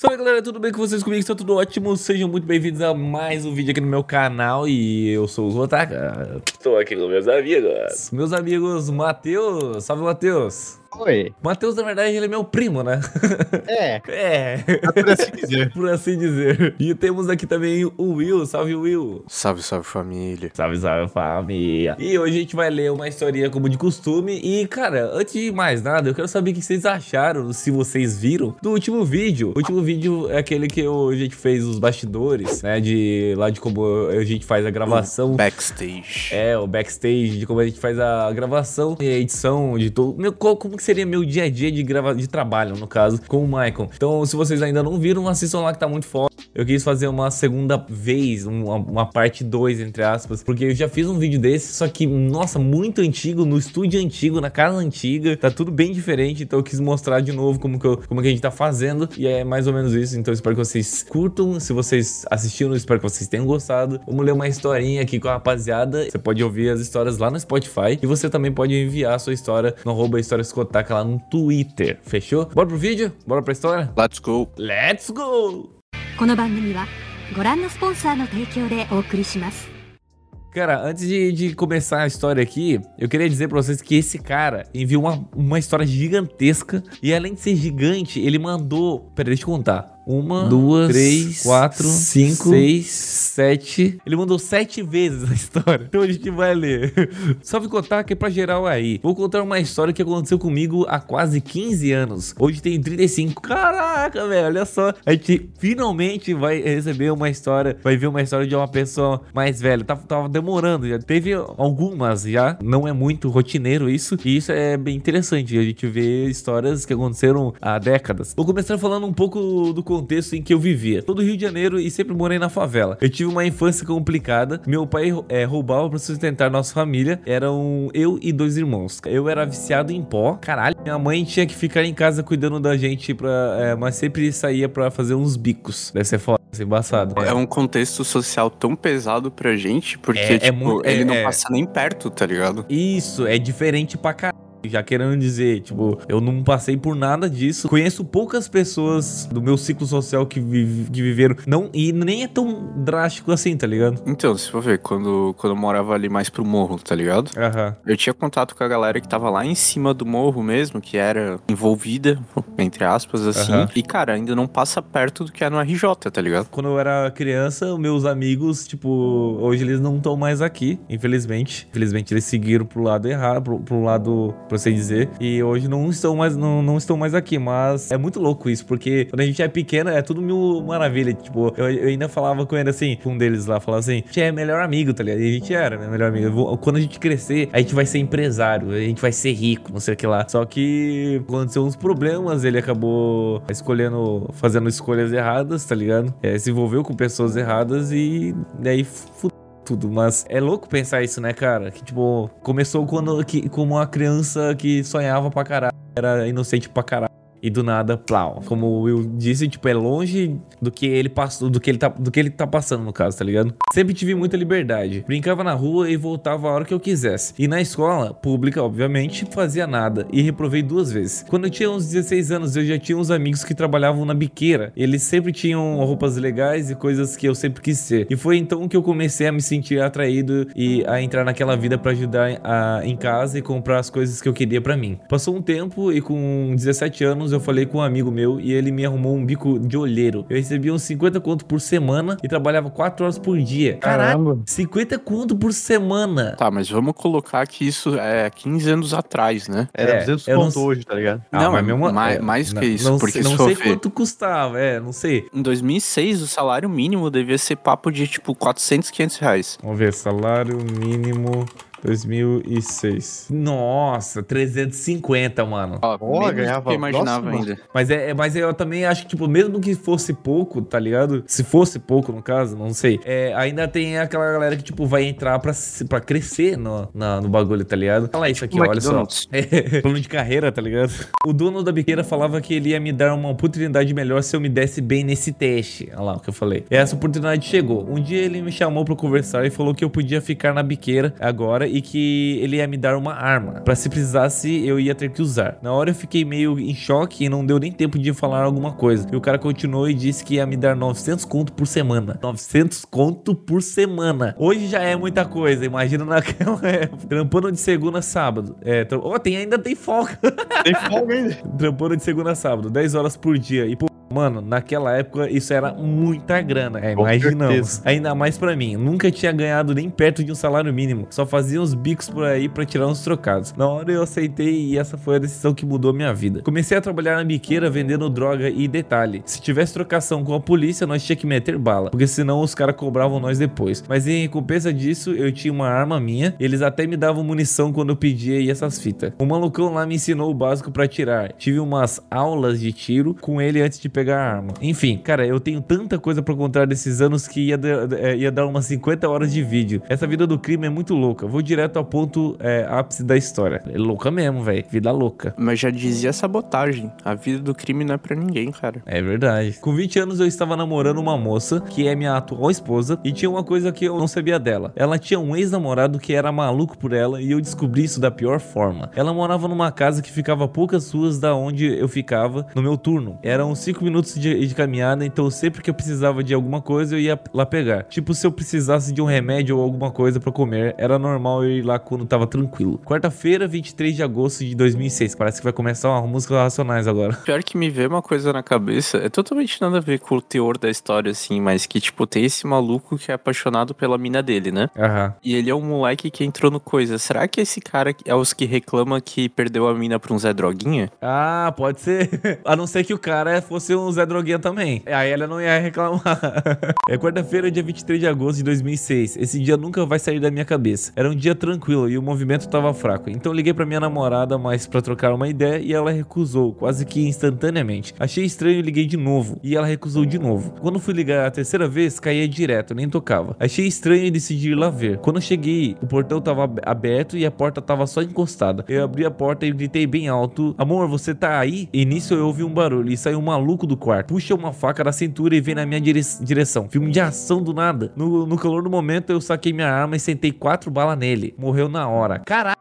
Salve galera, tudo bem com vocês? Comigo está tudo ótimo? Sejam muito bem-vindos a mais um vídeo aqui no meu canal e eu sou o Zotaka. Estou aqui com meus amigos. Meus amigos Matheus, salve Matheus. Oi. Matheus, na verdade, ele é meu primo, né? É. É. Por assim dizer. Por assim dizer. E temos aqui também o Will. Salve, Will. Salve, salve família. Salve, salve família. E hoje a gente vai ler uma historinha como de costume. E, cara, antes de mais nada, eu quero saber o que vocês acharam, se vocês viram, do último vídeo. O último vídeo é aquele que eu, a gente fez os bastidores, né? De lá de como a gente faz a gravação. Backstage. É, o backstage, de como a gente faz a gravação e a edição de tudo. Meu, como que seria meu dia a dia de, grava de trabalho, no caso, com o Michael. Então, se vocês ainda não viram, assistam lá que tá muito foda. Eu quis fazer uma segunda vez, uma, uma parte 2, entre aspas, porque eu já fiz um vídeo desse, só que, nossa, muito antigo, no estúdio antigo, na casa antiga, tá tudo bem diferente, então eu quis mostrar de novo como que, eu- como que a gente tá fazendo, e é mais ou menos isso, então espero que vocês curtam, se vocês assistiram, espero que vocês tenham gostado. Vamos ler uma historinha aqui com a rapaziada, você pode ouvir as histórias lá no Spotify, e você também pode enviar a sua história no arroba historiascotaka lá no Twitter, fechou? Bora pro vídeo? Bora pra história? Let's go. Let's go! この番組はご覧のスポンサーの提供でお送りします Cara, antes de, de começar a história aqui, eu queria dizer pra vocês que esse cara enviou uma, uma história gigantesca. E além de ser gigante, ele mandou. Pera, deixa eu contar. Uma, duas, três, quatro, cinco, seis, sete. Ele mandou sete vezes a história. Então a gente vai ler. Só vou contar que é pra geral aí. Vou contar uma história que aconteceu comigo há quase 15 anos. Hoje tem 35. Caraca, velho, olha só. A gente finalmente vai receber uma história, vai ver uma história de uma pessoa mais velha. Tava, tava demorando, já teve algumas já. Não é muito rotineiro isso. E isso é bem interessante. A gente vê histórias que aconteceram há décadas. Vou começar falando um pouco do contexto em que eu vivia. Todo Rio de Janeiro e sempre morei na favela. Eu tive uma infância complicada. Meu pai é, roubava pra sustentar nossa família. Eram eu e dois irmãos. Eu era viciado em pó. Caralho. Minha mãe tinha que ficar em casa cuidando da gente, pra, é, mas sempre saía pra fazer uns bicos. Deve ser foda, embaçado. É um contexto social tão pesado pra gente, porque, É- é tipo, muito- é- ele não é. passa nem perto, tá ligado? Isso, é diferente pra caralho. Já querendo dizer, tipo, eu não passei por nada disso. Conheço poucas pessoas do meu ciclo social que, vive- que viveram. Não, e nem é tão drástico assim, tá ligado? Então, se for ver, quando, quando eu morava ali mais pro morro, tá ligado? Aham. Eu tinha contato com a galera que tava lá em cima do morro mesmo, que era envolvida, entre aspas, assim. Aham. E, cara, ainda não passa perto do que é no RJ, tá ligado? Quando eu era criança, meus amigos, tipo, hoje eles não estão mais aqui, infelizmente. Infelizmente eles seguiram pro lado errado, pro, pro lado, por assim dizer. E hoje não estão mais, não, não estão mais aqui. Mas é muito louco isso, porque quando a gente é pequeno, é tudo mil maravilha. Tipo, eu, eu ainda falava com ele assim, com um deles lá, falava assim, a gente é melhor amigo, tá ligado? E a gente era né, melhor amigo. Vou- Quando a gente crescer, a gente vai ser empresário, a gente vai ser rico, não sei o que lá. Só que aconteceu uns problemas, ele acabou escolhendo, fazendo escolhas erradas, tá ligado? É, se envolveu com pessoas erradas e daí fudeu tudo, mas é louco pensar isso, né, cara? Que tipo, começou quando que, como uma criança que sonhava pra caralho, era inocente pra caralho. E do nada, plau. Como Will disse, tipo, é longe do que ele passou, do que ele tá, do que ele tá passando no caso, tá ligado? Sempre tive muita liberdade. Brincava na rua e voltava a hora que eu quisesse. E na escola pública, obviamente, fazia nada e reprovei duas vezes. Quando eu tinha uns 16 anos, eu já tinha uns amigos que trabalhavam na biqueira. Eles sempre tinham roupas legais e coisas que eu sempre quis ser. E foi então que eu comecei a me sentir atraído e a entrar naquela vida pra ajudar a- em casa e comprar as coisas que eu queria pra mim. Passou um tempo e com 17 anos eu falei com um amigo meu e ele me arrumou um bico de olheiro. Eu recebia uns 50 conto por semana e trabalhava 4 horas por dia. Caralho, Caramba. 50 conto por semana. Tá, mas vamos colocar que isso é 15 anos atrás, né? Era É, 200 eu não hoje, tá ligado? Não, mas é mesmo- mais- é, mais que não- isso, Não, porque sei, se não for sei ver- quanto custava, é, não sei. Em 2006, o salário mínimo devia ser papo de, tipo, 400, 500 reais. Vamos ver, salário mínimo 2006. Nossa, 350, mano. Ó, do ganhava- que eu imaginava Nossa, ainda. Mas é, é- mas eu também acho que, tipo, mesmo que fosse pouco, tá ligado? Se fosse pouco, no caso, não sei. É, ainda tem aquela galera que, tipo, vai entrar pra, se- pra crescer no, na- no bagulho, tá ligado? Olha isso aqui, ó, olha só. É, plano de carreira, tá ligado? O dono da biqueira falava que ele ia me dar uma oportunidade melhor se eu me desse bem nesse teste. Olha lá o que eu falei. E essa oportunidade chegou. Um dia ele me chamou pra conversar e falou que eu podia ficar na biqueira agora e que ele ia me dar uma arma. Pra se precisasse, eu ia ter que usar. Na hora eu fiquei meio em choque e não deu nem tempo de falar alguma coisa. E o cara continuou e disse que ia me dar 900 conto por semana. 900 conto por semana. Hoje já é muita coisa, imagina naquela época. Trampando de segunda a sábado. É, tra... oh, tem, ainda tem folga. Tem folga ainda. Trampando de segunda a sábado, 10 horas por dia. E, pô, Mano, naquela época isso era muita grana. É, imaginamos. Ainda mais pra mim. Nunca tinha ganhado nem perto de um salário mínimo. Só fazia uns bicos por aí pra tirar uns trocados. Na hora eu aceitei e essa foi a decisão que mudou minha vida. Comecei a trabalhar na biqueira vendendo droga e detalhe. Se tivesse trocação com a polícia, nós tinha que meter bala. Porque senão os caras cobravam nós depois. Mas em recompensa disso, eu tinha uma arma minha. Eles até me davam munição quando eu pedia e essas fitas. O malucão lá me ensinou o básico pra atirar. Tive umas aulas de tiro com ele antes de pegar arma. Enfim, cara, eu tenho tanta coisa pra contar desses anos que ia, dar- é, ia dar umas 50 horas de vídeo. Essa vida do crime é muito louca. Vou direto ao ponto é, ápice da história. É louca mesmo, velho. Vida louca. Mas já dizia sabotagem. A vida do crime não é pra ninguém, cara. É verdade. Com 20 anos eu estava namorando uma moça, que é minha atual esposa, e tinha uma coisa que eu não sabia dela. Ela tinha um ex-namorado que era maluco por ela e eu descobri isso da pior forma. Ela morava numa casa que ficava poucas ruas da onde eu ficava no meu turno. Eram 5 minutos de, de caminhada, então sempre que eu precisava de alguma coisa eu ia lá pegar. Tipo, se eu precisasse de um remédio ou alguma coisa pra comer, era normal eu ir lá quando tava tranquilo. Quarta-feira, 23 de agosto de 2006. Parece que vai começar uma música racionais agora. Pior que me veio uma coisa na cabeça, é totalmente nada a ver com o teor da história, assim, mas que, tipo, tem esse maluco que é apaixonado pela mina dele, né? Aham. E ele é um moleque que entrou no coisa. Será que esse cara é os que reclama que perdeu a mina pra um Zé Droguinha? Ah, pode ser. A não ser que o cara fosse um Zé Droguinha também. Aí ela não ia reclamar. É quarta-feira, dia 23 de agosto de 2006. Esse dia nunca vai sair da minha cabeça. Era um dia tranquilo e o movimento tava fraco. Então liguei pra minha namorada mais pra trocar uma ideia e ela recusou, quase que instantaneamente. Achei estranho e liguei de novo. E ela recusou de novo. Quando fui ligar a terceira vez, caía direto, nem tocava. Achei estranho e decidi ir lá ver. Quando cheguei, o portão tava ab- aberto e a porta tava só encostada. Eu abri a porta e gritei bem alto: Amor, você tá aí? E nisso eu ouvi um barulho e saiu um maluco do quarto. Puxa uma faca da cintura e vem na minha dire- direção. Filme de ação do nada. No, no calor do momento, eu saquei minha arma e sentei quatro balas nele. Morreu na hora. Caralho,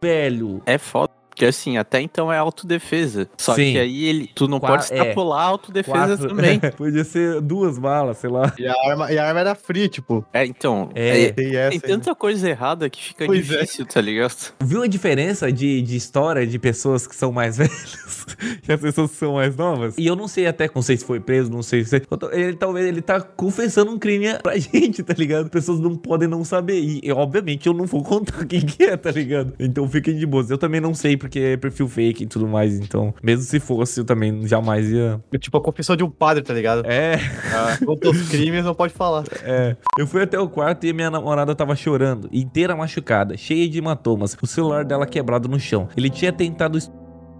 velho. É foda. Porque assim, até então é autodefesa. Só Sim. que aí ele, tu não Qua- pode extrapolar a autodefesa Quatro- também. Podia ser duas balas, sei lá. E a arma, e a arma era free, tipo. É, então. É. é- Tem essa. tem ainda. tanta coisa errada que fica Pois é. difícil, tá ligado? Viu a diferença de, de história de pessoas que são mais velhas e as pessoas que são mais novas? E eu não sei até, não sei se foi preso, não sei se. Ele talvez ele tá confessando um crime pra gente, tá ligado? Pessoas não podem não saber. E, e, obviamente eu não vou contar quem que é, tá ligado? Então fiquem de boas. Eu também não sei porque é perfil fake e tudo mais. Então, mesmo se fosse, eu também jamais ia. Tipo a confissão de um padre, tá ligado? É. Contra os crimes não pode falar. É. Eu fui até o quarto e minha namorada tava chorando, inteira machucada, cheia de hematomas, o celular dela quebrado no chão. Ele tinha tentado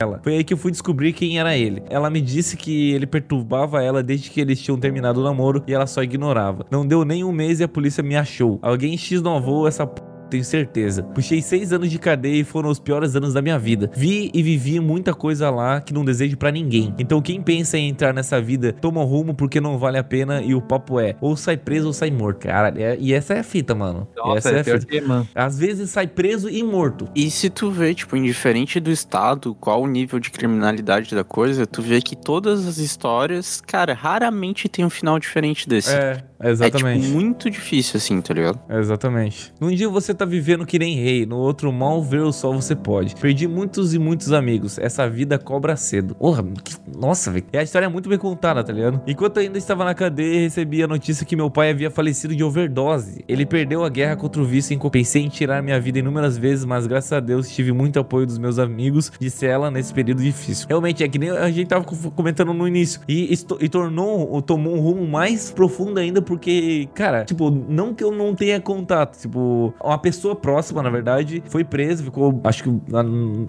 ela. Foi aí que eu fui descobrir quem era ele. Ela me disse que ele perturbava ela desde que eles tinham terminado o namoro e ela só ignorava. Não deu nem um mês e a polícia me achou. Alguém X novou essa p... Tenho certeza. Puxei seis anos de cadeia e foram os piores anos da minha vida. Vi e vivi muita coisa lá que não desejo pra ninguém. Então quem pensa em entrar nessa vida, toma um rumo porque não vale a pena e o papo é ou sai preso ou sai morto. Cara, é- e essa é a fita, mano. essa é a fita. que, mano. Às vezes sai preso e morto. E se tu vê, tipo, indiferente do estado, qual o nível de criminalidade da coisa, tu vê que todas as histórias, cara, raramente tem um final diferente desse. É, É, exatamente. tipo, muito difícil, assim, tá ligado? Exatamente. Num dia você tá vivendo que nem rei, no outro mal ver o sol você pode. Perdi muitos e muitos amigos. Essa vida cobra cedo. Porra, que- nossa, velho. E a história é muito bem contada, tá ligado? Enquanto ainda estava na cadeia, recebi a notícia que meu pai havia falecido de overdose. Ele perdeu a guerra contra o vício e pensei em tirar minha vida inúmeras vezes, mas graças a Deus tive muito apoio dos meus amigos, disse ela nesse período difícil. Realmente, é que nem a gente tava co- comentando no início. E, e tornou, tomou um rumo mais profundo ainda, porque, cara, tipo, não que eu não tenha contato, tipo, uma pessoa próxima, na verdade, foi presa, ficou, acho que,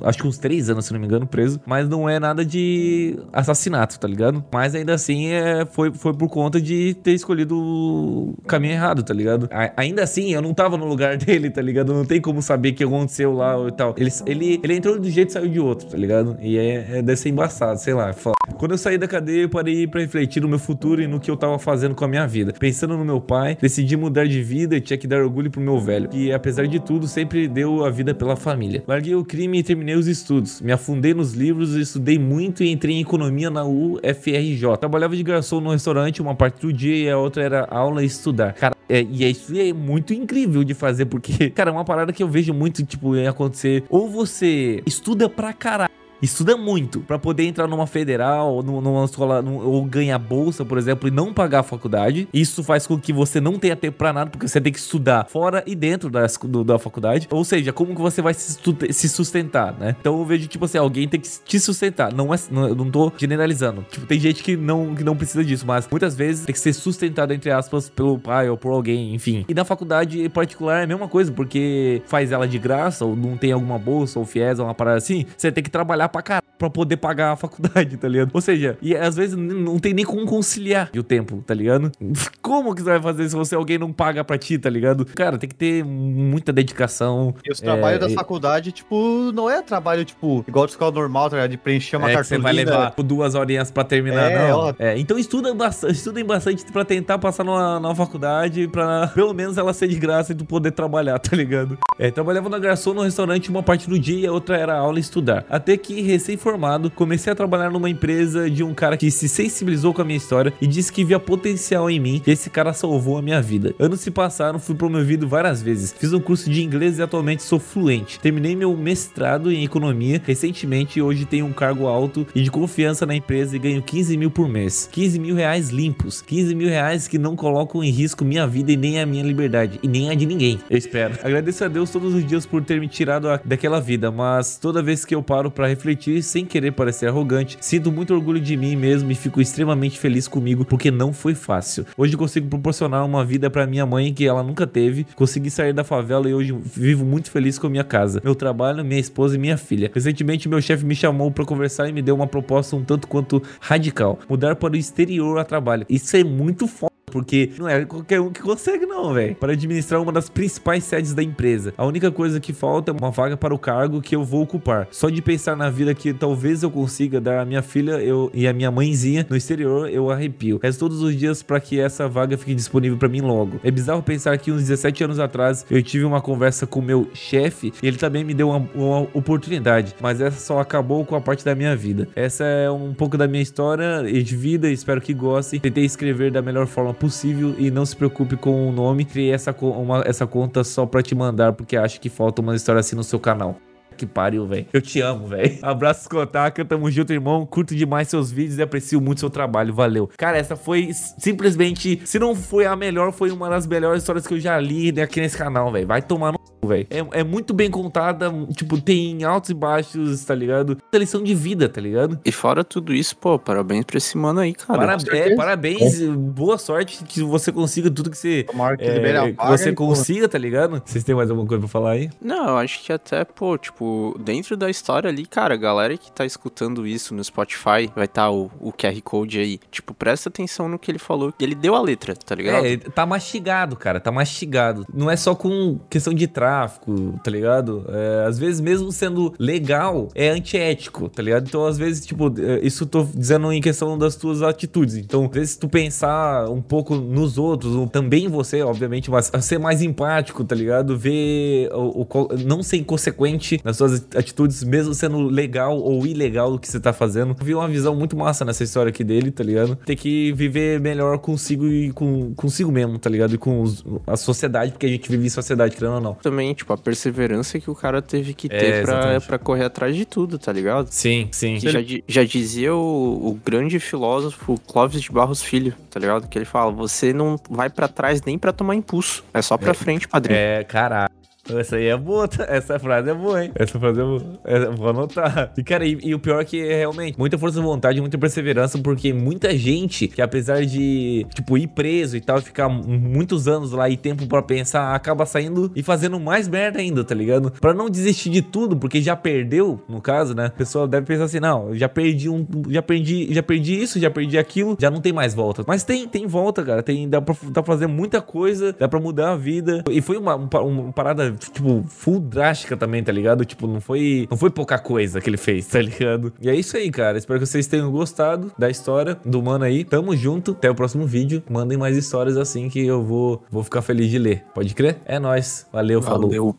acho que uns três anos, se não me engano, preso, mas não é nada de assassinato, tá ligado? Mas ainda assim, é, foi, foi por conta de ter escolhido o caminho errado, tá ligado? A- ainda assim, eu não tava no lugar dele, tá ligado? Não tem como saber o que aconteceu lá e tal. Ele, ele, ele entrou de um jeito e saiu de outro, tá ligado? E é, é deve ser embaçado, sei lá, é. Quando eu saí da cadeia, eu parei pra refletir no meu futuro e no que eu tava fazendo com a minha vida. Pensando no meu pai, decidi mudar de vida e tinha que dar orgulho pro meu velho, que apesar de tudo sempre deu a vida pela família. Larguei o crime e terminei os estudos. Me afundei nos livros, estudei muito e entrei em economia na UFRJ. Trabalhava de garçom no restaurante uma parte do dia e a outra era aula e estudar. Cara, é, e isso é muito incrível de fazer, porque, cara, é uma parada que eu vejo muito, tipo, acontecer. Ou você estuda pra caralho estuda muito para poder entrar numa federal, numa escola, ou ganhar bolsa, por exemplo, e não pagar a faculdade. Isso faz com que você não tenha tempo para nada, porque você tem que estudar fora e dentro das, do, da faculdade. Ou seja, como que você vai se, se sustentar, né? Então eu vejo, tipo assim, alguém tem que te sustentar. Não é, não, eu não tô generalizando. Tipo, tem gente que não, que não precisa disso, mas muitas vezes tem que ser sustentado, entre aspas, pelo pai ou por alguém, enfim. E na faculdade particular é a mesma coisa, porque faz ela de graça, ou não tem alguma bolsa, ou fiéis, ou uma parada assim, você tem que trabalhar pra caralho pra poder pagar a faculdade, tá ligado? Ou seja, e às vezes não tem nem como conciliar o tempo, tá ligado? Como que você vai fazer se você alguém não paga pra ti, tá ligado? Cara, tem que ter muita dedicação. E os trabalhos é, da faculdade, tipo, não é trabalho, tipo, igual de escola normal, tá ligado? De preencher uma é cartolina. você vai levar tipo, duas horinhas pra terminar, É, não. ó. É, então estuda bastante, estudem bastante pra tentar passar numa, numa faculdade, pra pelo menos ela ser de graça e tu poder trabalhar, tá ligado? É, trabalhava na garçom no restaurante uma parte do dia e a outra era aula e estudar. Até que, recém-formado, comecei a trabalhar numa empresa de um cara que se sensibilizou com a minha história e disse que via potencial em mim e esse cara salvou a minha vida. Anos se passaram, fui promovido várias vezes. Fiz um curso de inglês e atualmente sou fluente. Terminei meu mestrado em economia recentemente e hoje tenho um cargo alto e de confiança na empresa e ganho 15 mil por mês. 15 mil reais limpos. 15 mil reais que não colocam em risco minha vida e nem a minha liberdade. E nem a de ninguém. Eu espero. Agradeço a Deus todos os dias por ter me tirado daquela vida, mas toda vez que eu paro pra refletir, sem querer parecer arrogante, sinto muito orgulho de mim mesmo e fico extremamente feliz comigo porque não foi fácil. Hoje consigo proporcionar uma vida pra minha mãe que ela nunca teve. Consegui sair da favela e hoje vivo muito feliz com minha casa, meu trabalho, minha esposa e minha filha. Recentemente meu chefe me chamou pra conversar e me deu uma proposta um tanto quanto radical: mudar para o exterior a trabalho. Isso é muito foda. Porque não é qualquer um que consegue, não, velho. Para administrar uma das principais sedes da empresa. A única coisa que falta é uma vaga para o cargo que eu vou ocupar. Só de pensar na vida que talvez eu consiga dar à minha filha eu, e à minha mãezinha no exterior, eu arrepio. Rezo todos os dias para que essa vaga fique disponível para mim logo. É bizarro pensar que uns 17 anos atrás eu tive uma conversa com meu chefe e ele também me deu uma, uma oportunidade. Mas essa só acabou com a parte da minha vida. Essa é um pouco da minha história e de vida. Espero que gostem. Tentei escrever da melhor forma possível e não se preocupe com o nome. Criei essa, uma- essa conta só pra te mandar porque acho que falta uma história assim no seu canal. Que pariu, velho. Eu te amo, velho. Abraço, Kotaka. Tamo junto, irmão. Curto demais seus vídeos e aprecio muito seu trabalho. Valeu. Cara, essa foi simplesmente. Se não foi a melhor, foi uma das melhores histórias que eu já li aqui nesse canal, velho. Vai tomar no velho. É, é muito bem contada. Tipo, tem altos e baixos, tá ligado? Muita lição de vida, tá ligado? E fora tudo isso, pô, parabéns pra esse mano aí, cara. Para- é, parabéns. Boa sorte que você consiga tudo que você. Tomara que é, a vaga você e, pô, consiga, tá ligado? Vocês têm mais alguma coisa pra falar aí? Não, eu acho que até, pô, tipo, dentro da história ali, cara, a galera que tá escutando isso no Spotify, vai tá o, o QR Code aí. Tipo, presta atenção no que ele falou. Ele deu a letra, tá ligado? É, tá mastigado, cara, tá mastigado. Não é só com questão de tráfico, tá ligado? É, às vezes, mesmo sendo legal, é antiético, tá ligado? Então, às vezes, tipo, é, isso tô dizendo em questão das tuas atitudes. Então, às vezes, tu pensar um pouco nos outros, ou também você, obviamente, mas ser mais empático, tá ligado? Ver o, o não ser inconsequente nas suas atitudes, mesmo sendo legal ou ilegal o que você tá fazendo. Eu vi uma visão muito massa nessa história aqui dele, tá ligado? Ter que viver melhor consigo e com consigo mesmo, tá ligado? E com os- a sociedade, porque a gente vive em sociedade, querendo ou não. Também, tipo, a perseverança que o cara teve que É, ter pra, exatamente. pra correr atrás de tudo, tá ligado? Sim, sim. Que já, já dizia o, o grande filósofo Clóvis de Barros Filho, tá ligado? Que ele fala: você não vai pra trás nem pra tomar impulso. É só pra frente, padrinho. É, caralho. Essa aí é boa, tá? essa frase é boa, hein? Essa frase é boa. É, vou anotar. E, cara, e, e o pior é que é realmente muita força de vontade, muita perseverança, porque muita gente que, apesar de, tipo, ir preso e tal, e ficar mu- muitos anos lá e tempo pra pensar, acaba saindo e fazendo mais merda ainda, tá ligado? Pra não desistir de tudo, porque já perdeu, no caso, né? A pessoa deve pensar assim: não, já perdi um. Já perdi, já perdi isso, já perdi aquilo, já não tem mais volta. Mas tem, tem volta, cara. Tem, dá, pra, dá pra fazer muita coisa, dá pra mudar a vida. E foi uma, uma, uma parada tipo, full drástica também, tá ligado? Tipo, não foi, não foi pouca coisa que ele fez, tá ligado? E é isso aí, cara. Espero que vocês tenham gostado da história do mano aí. Tamo junto. Até o próximo vídeo. Mandem mais histórias assim que eu vou, vou ficar feliz de ler. Pode crer? É nóis. Valeu, falou. Valeu.